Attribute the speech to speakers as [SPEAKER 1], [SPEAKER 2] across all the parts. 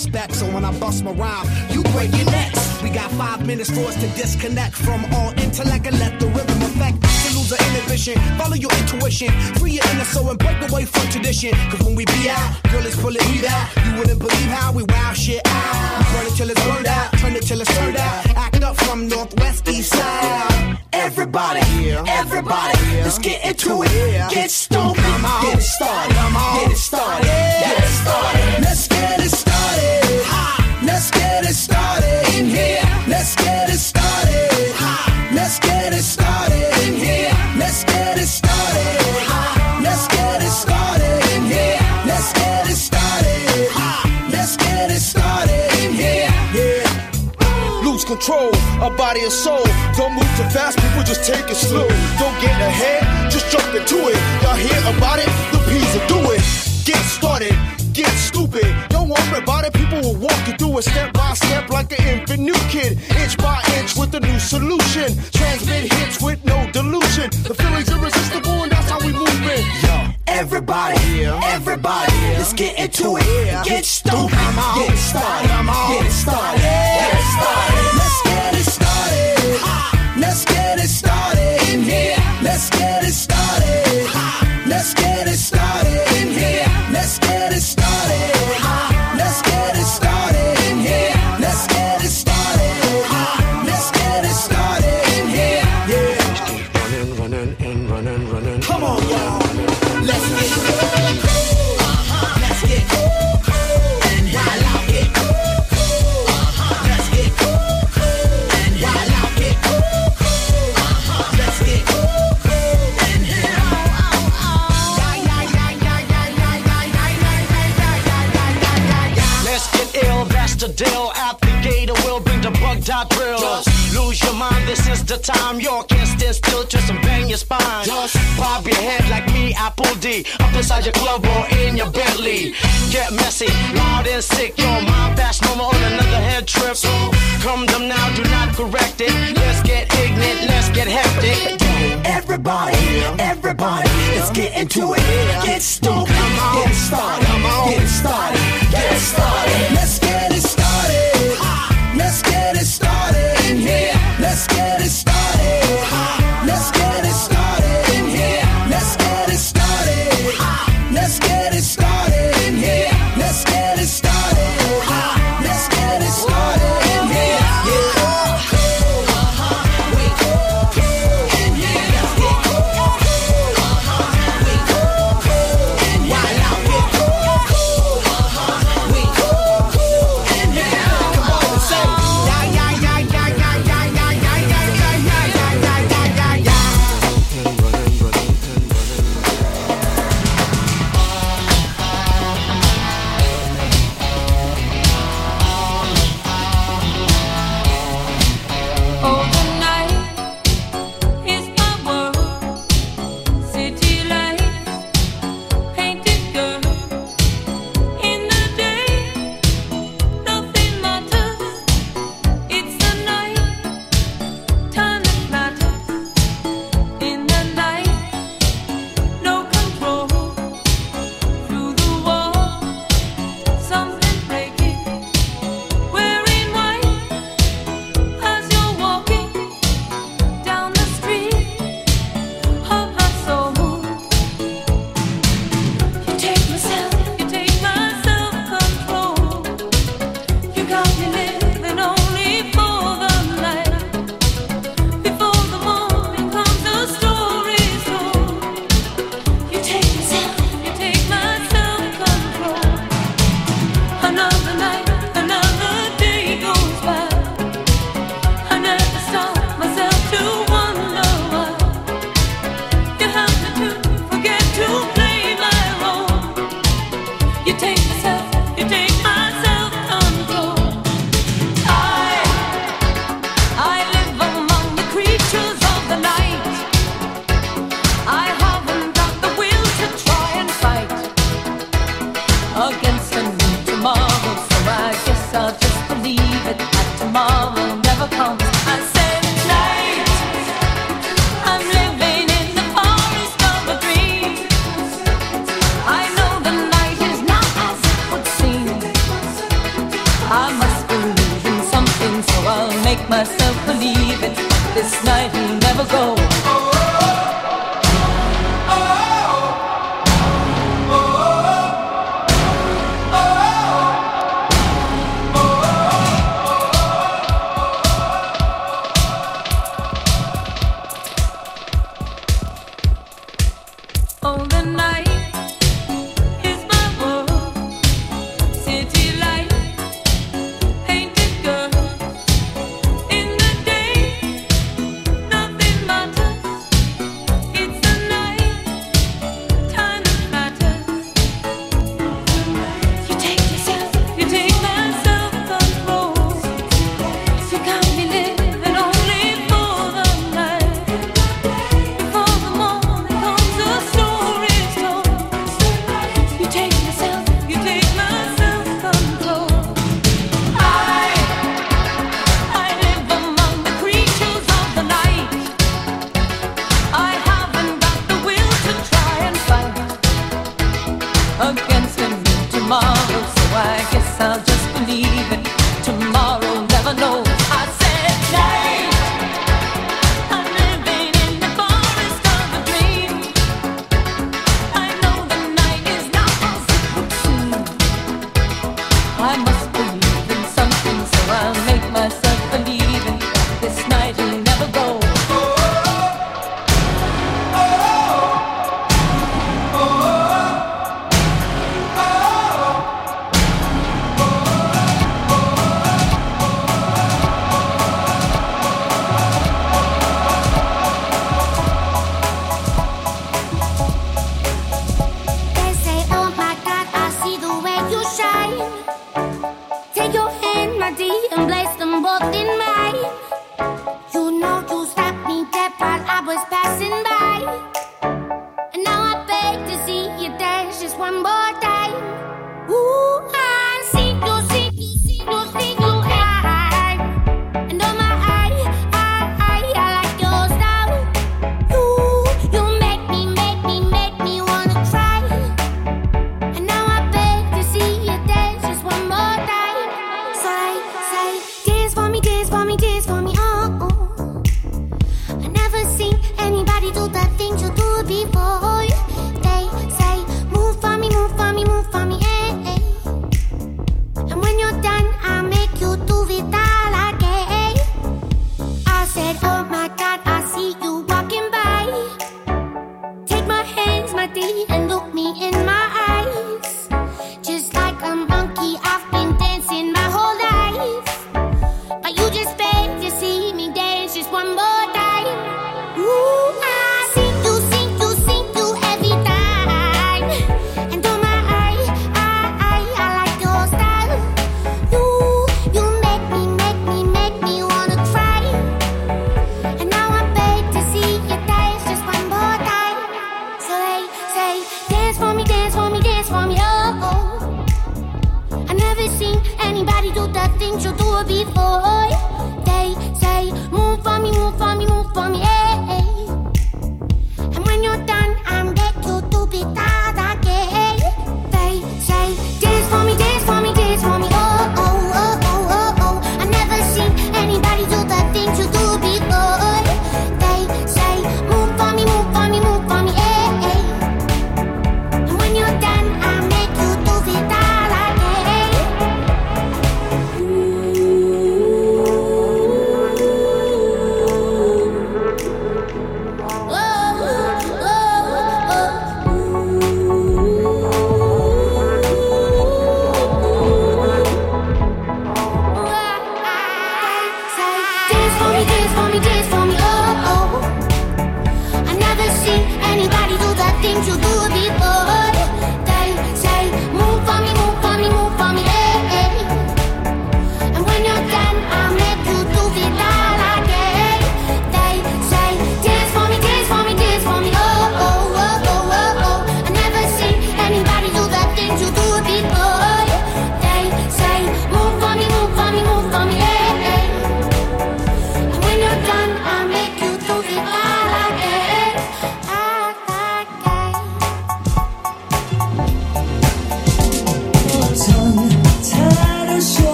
[SPEAKER 1] disrespect, so when I bust my rhyme, you break your necks. We got five minutes for us to disconnect from all intellect and let the rhythm affect. To lose our inhibition, follow your intuition, free your inner soul and break away from tradition. Cause when we be out, girl, it's pulling heat out. You wouldn't believe how we wow shit out. We burn it till it's burned out, turn it till it's turned out. Act up from northwest east side. Everybody, everybody, let's get into it. Get stupid, get it started, get it started, get it started. Let's get it started. Let's get it started. Let's get it started in here. Let's get it started. Let's get it started in here. Let's get it started. Let's get it started in here. Yeah.
[SPEAKER 2] Lose control of body and soul. Don't move too fast, people just take it slow. Don't get ahead, just jump into it. Y'all hear about it? The Peas will do it. About it, people will walk you through it step by step like an infant new kid. Inch by inch with a new solution. Transmit hits with no delusion. The feeling's irresistible and that's how we move it.
[SPEAKER 1] Everybody, everybody, let's get into it. Get stupid, get started, get started, into it. Get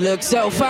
[SPEAKER 3] you
[SPEAKER 4] look so
[SPEAKER 5] fine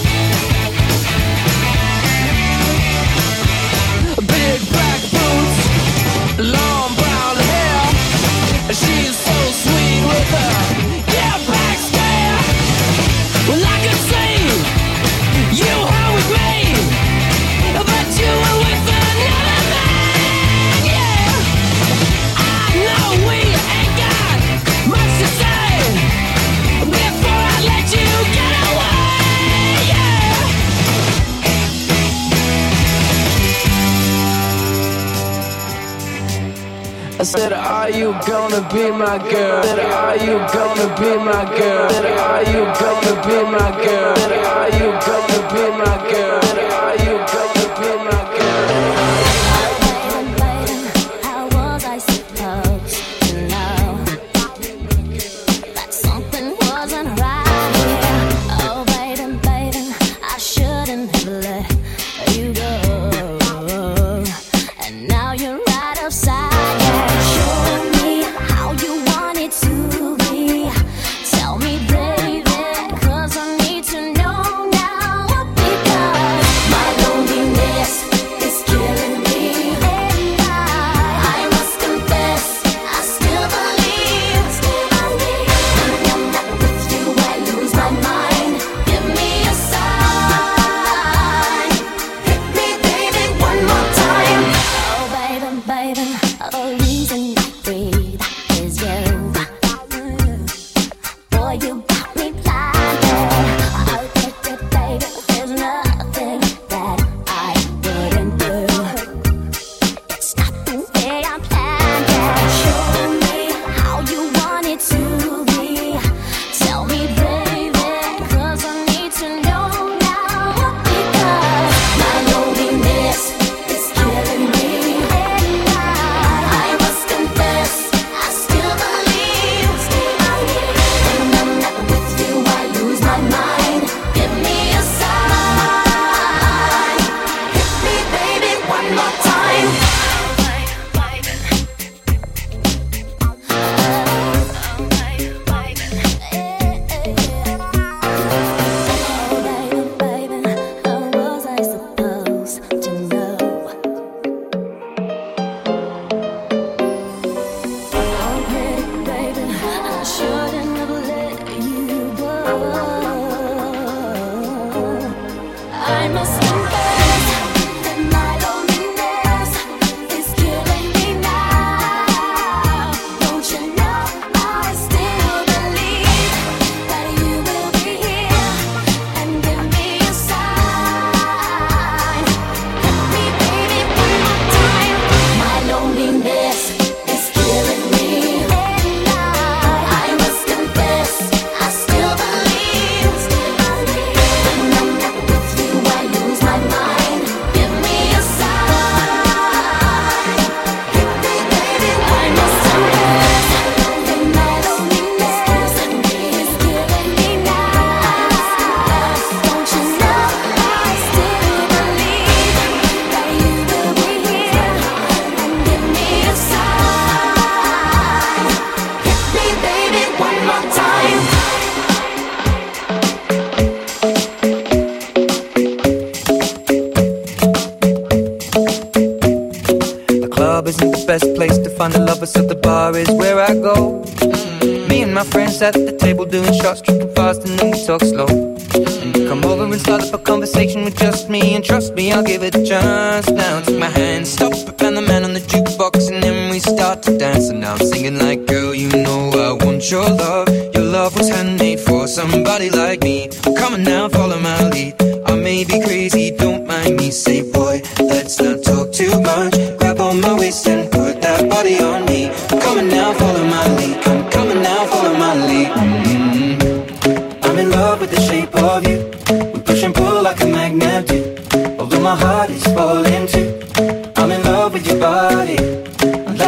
[SPEAKER 5] Arthur. I said, Are you gonna be my girl? Are you gonna be my girl? Are you gonna be my girl? Are you gonna be my girl?
[SPEAKER 6] Must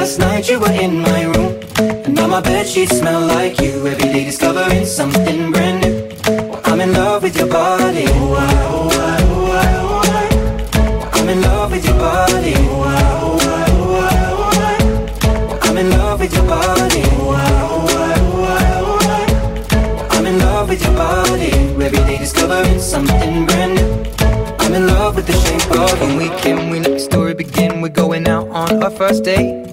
[SPEAKER 4] Last night you were in my room. And now my bed sheets smell like you. Every day discovering something brand new. Well, I'm in love with your body. Oh, oh, oh, oh, in love with your body. Oh, oh, oh. I'm in love with your body. I'm in love with your body. Every day discovering something brand new. I'm in love with the shape of. When we came, we let the story begin. We're going out on our first date.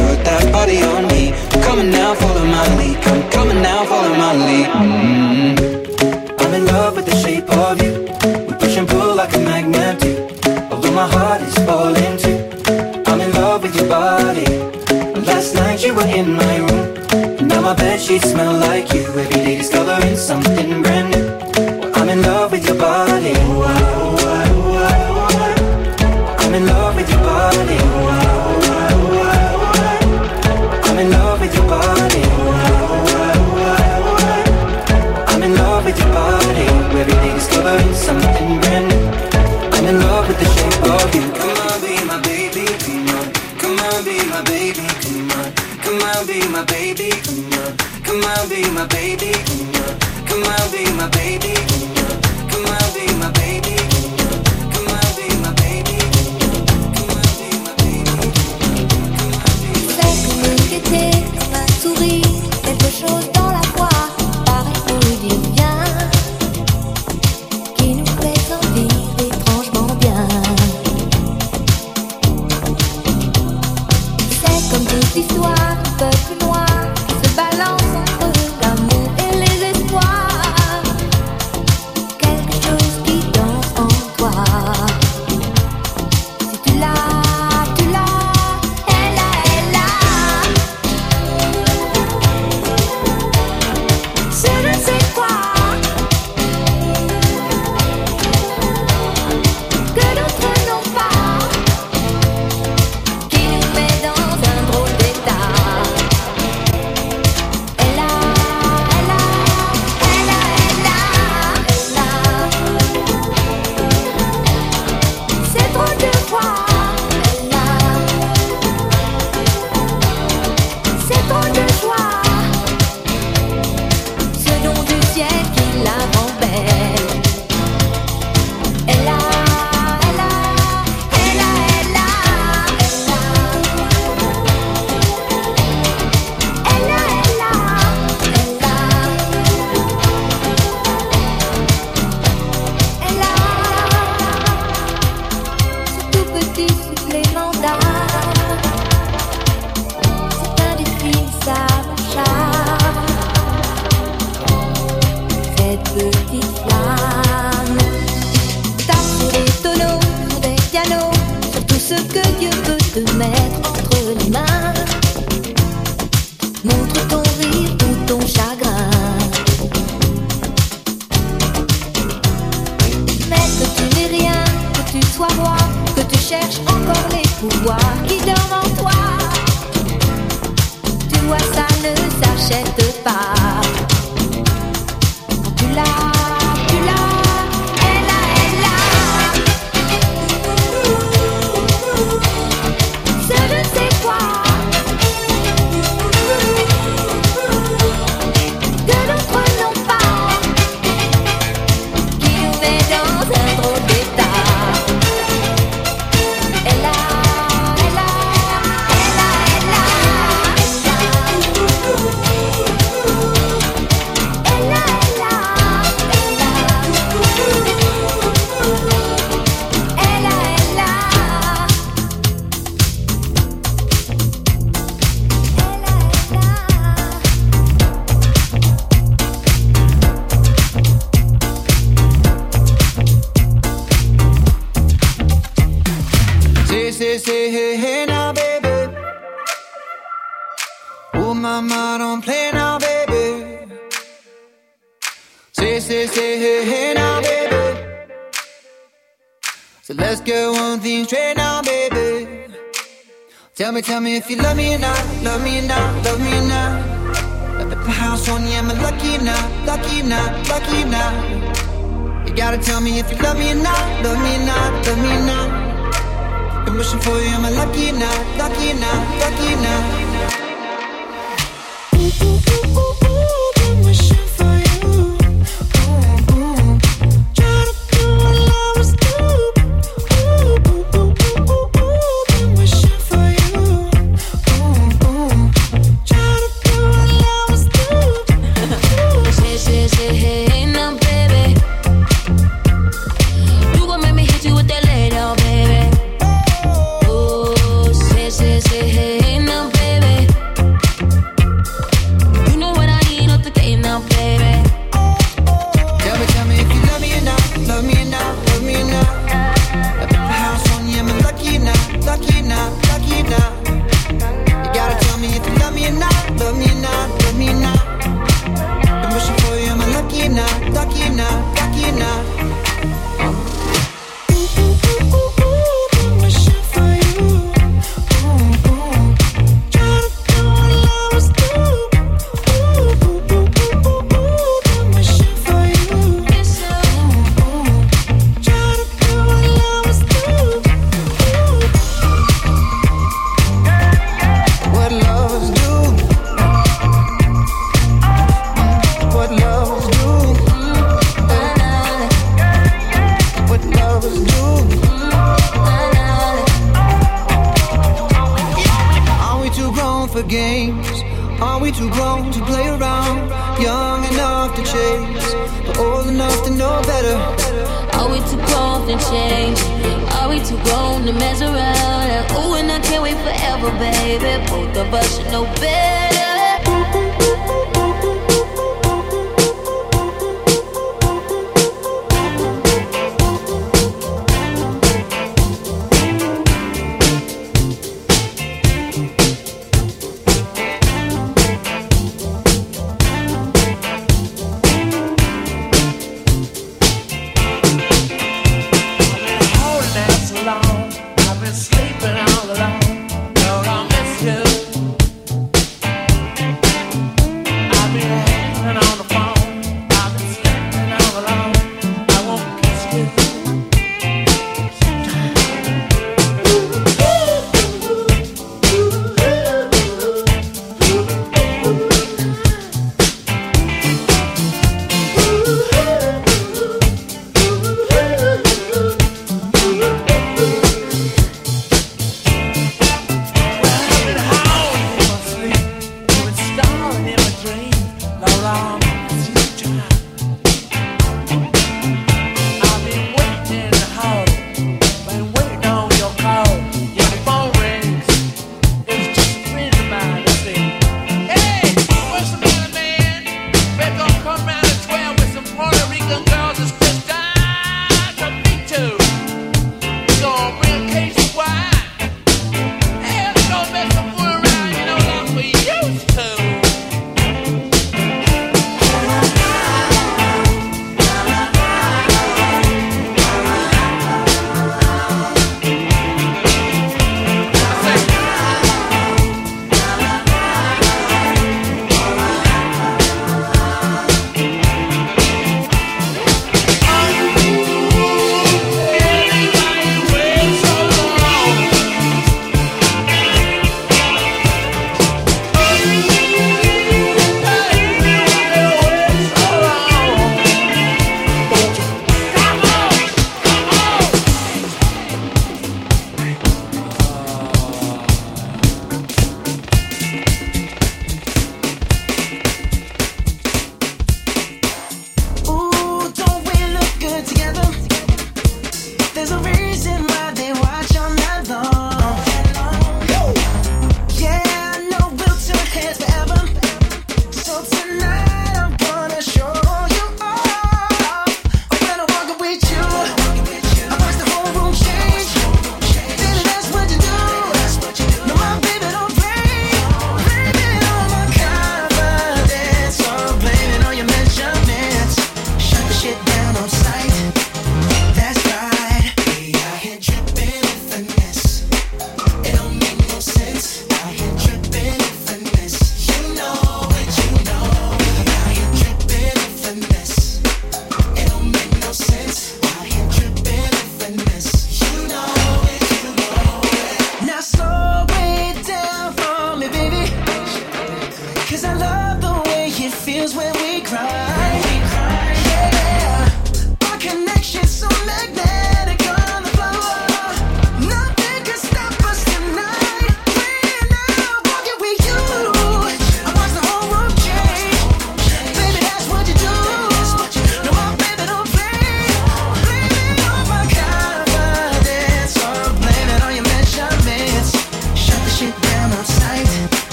[SPEAKER 7] in my room. Now my bed sheets smell like you. Every day discovering something brand new. I'm in love with your body. my baby. Tell me, tell me if you love me or not, love me or not, love me or not. My house on you, am I lucky or lucky or lucky or? You gotta tell me if you love me or not, love me or not, love me or not. Been wishing for you, am I lucky or lucky or lucky or?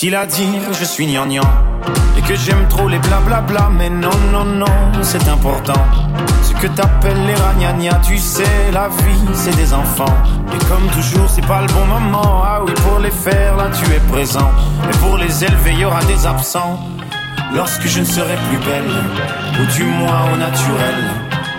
[SPEAKER 8] facile à dire, je suis gnangnan. Et que j'aime trop les blablabla, mais non, non, non, c'est important. Ce que t'appelles les ragnagnas, tu sais, la vie, c'est des enfants. Et comme toujours, c'est pas le bon moment. Ah oui, pour les faire, là, tu es présent. Mais pour les élever, y aura des absents. Lorsque je ne serai plus belle, ou du moins au naturel.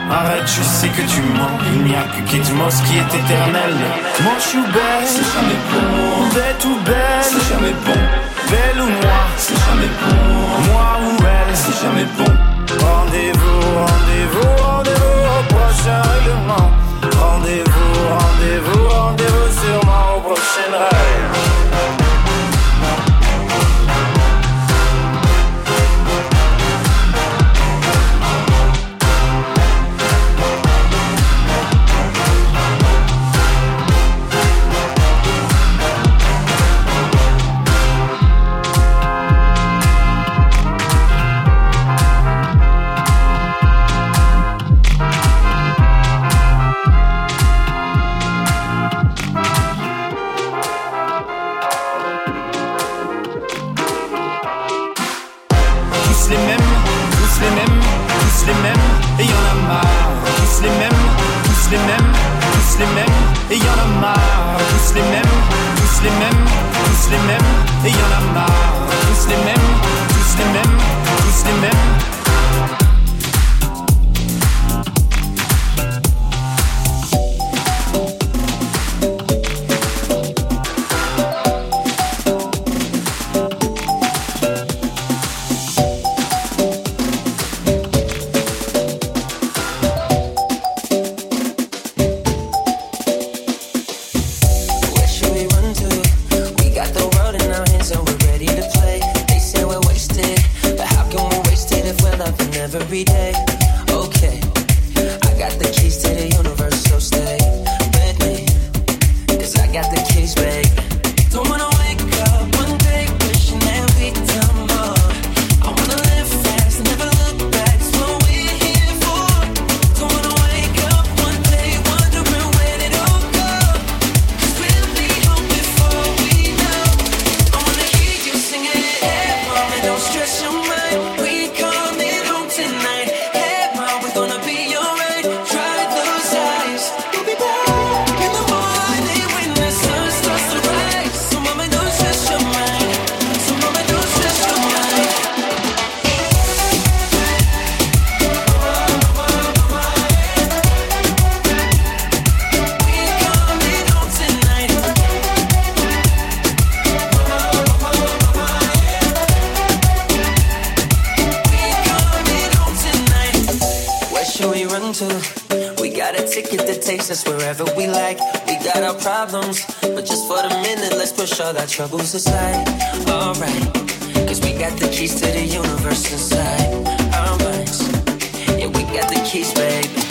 [SPEAKER 8] Arrête, je sais que tu mens. Il n'y a que Kidmos qui est éternel. Mon chou belle, c'est jamais bon. Mauvais tout belle, c'est jamais bon elle ou moi C'est jamais bon. Moi ou elle C'est jamais bon. Rendez-vous, rendez-vous, rendez-vous au prochain règlement. Rendez-vous, rendez-vous, rendez-vous sûrement au prochain rêve. tous les mêmes, tous les mêmes, tous les mêmes, et y en a marre, tous les mêmes, tous les mêmes, tous les mêmes.
[SPEAKER 4] the keys, baby.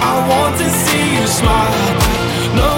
[SPEAKER 9] I want to see you smile. No,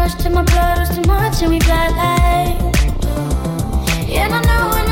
[SPEAKER 9] rush to my blood, was
[SPEAKER 3] too much, and we got like. Yeah, I know.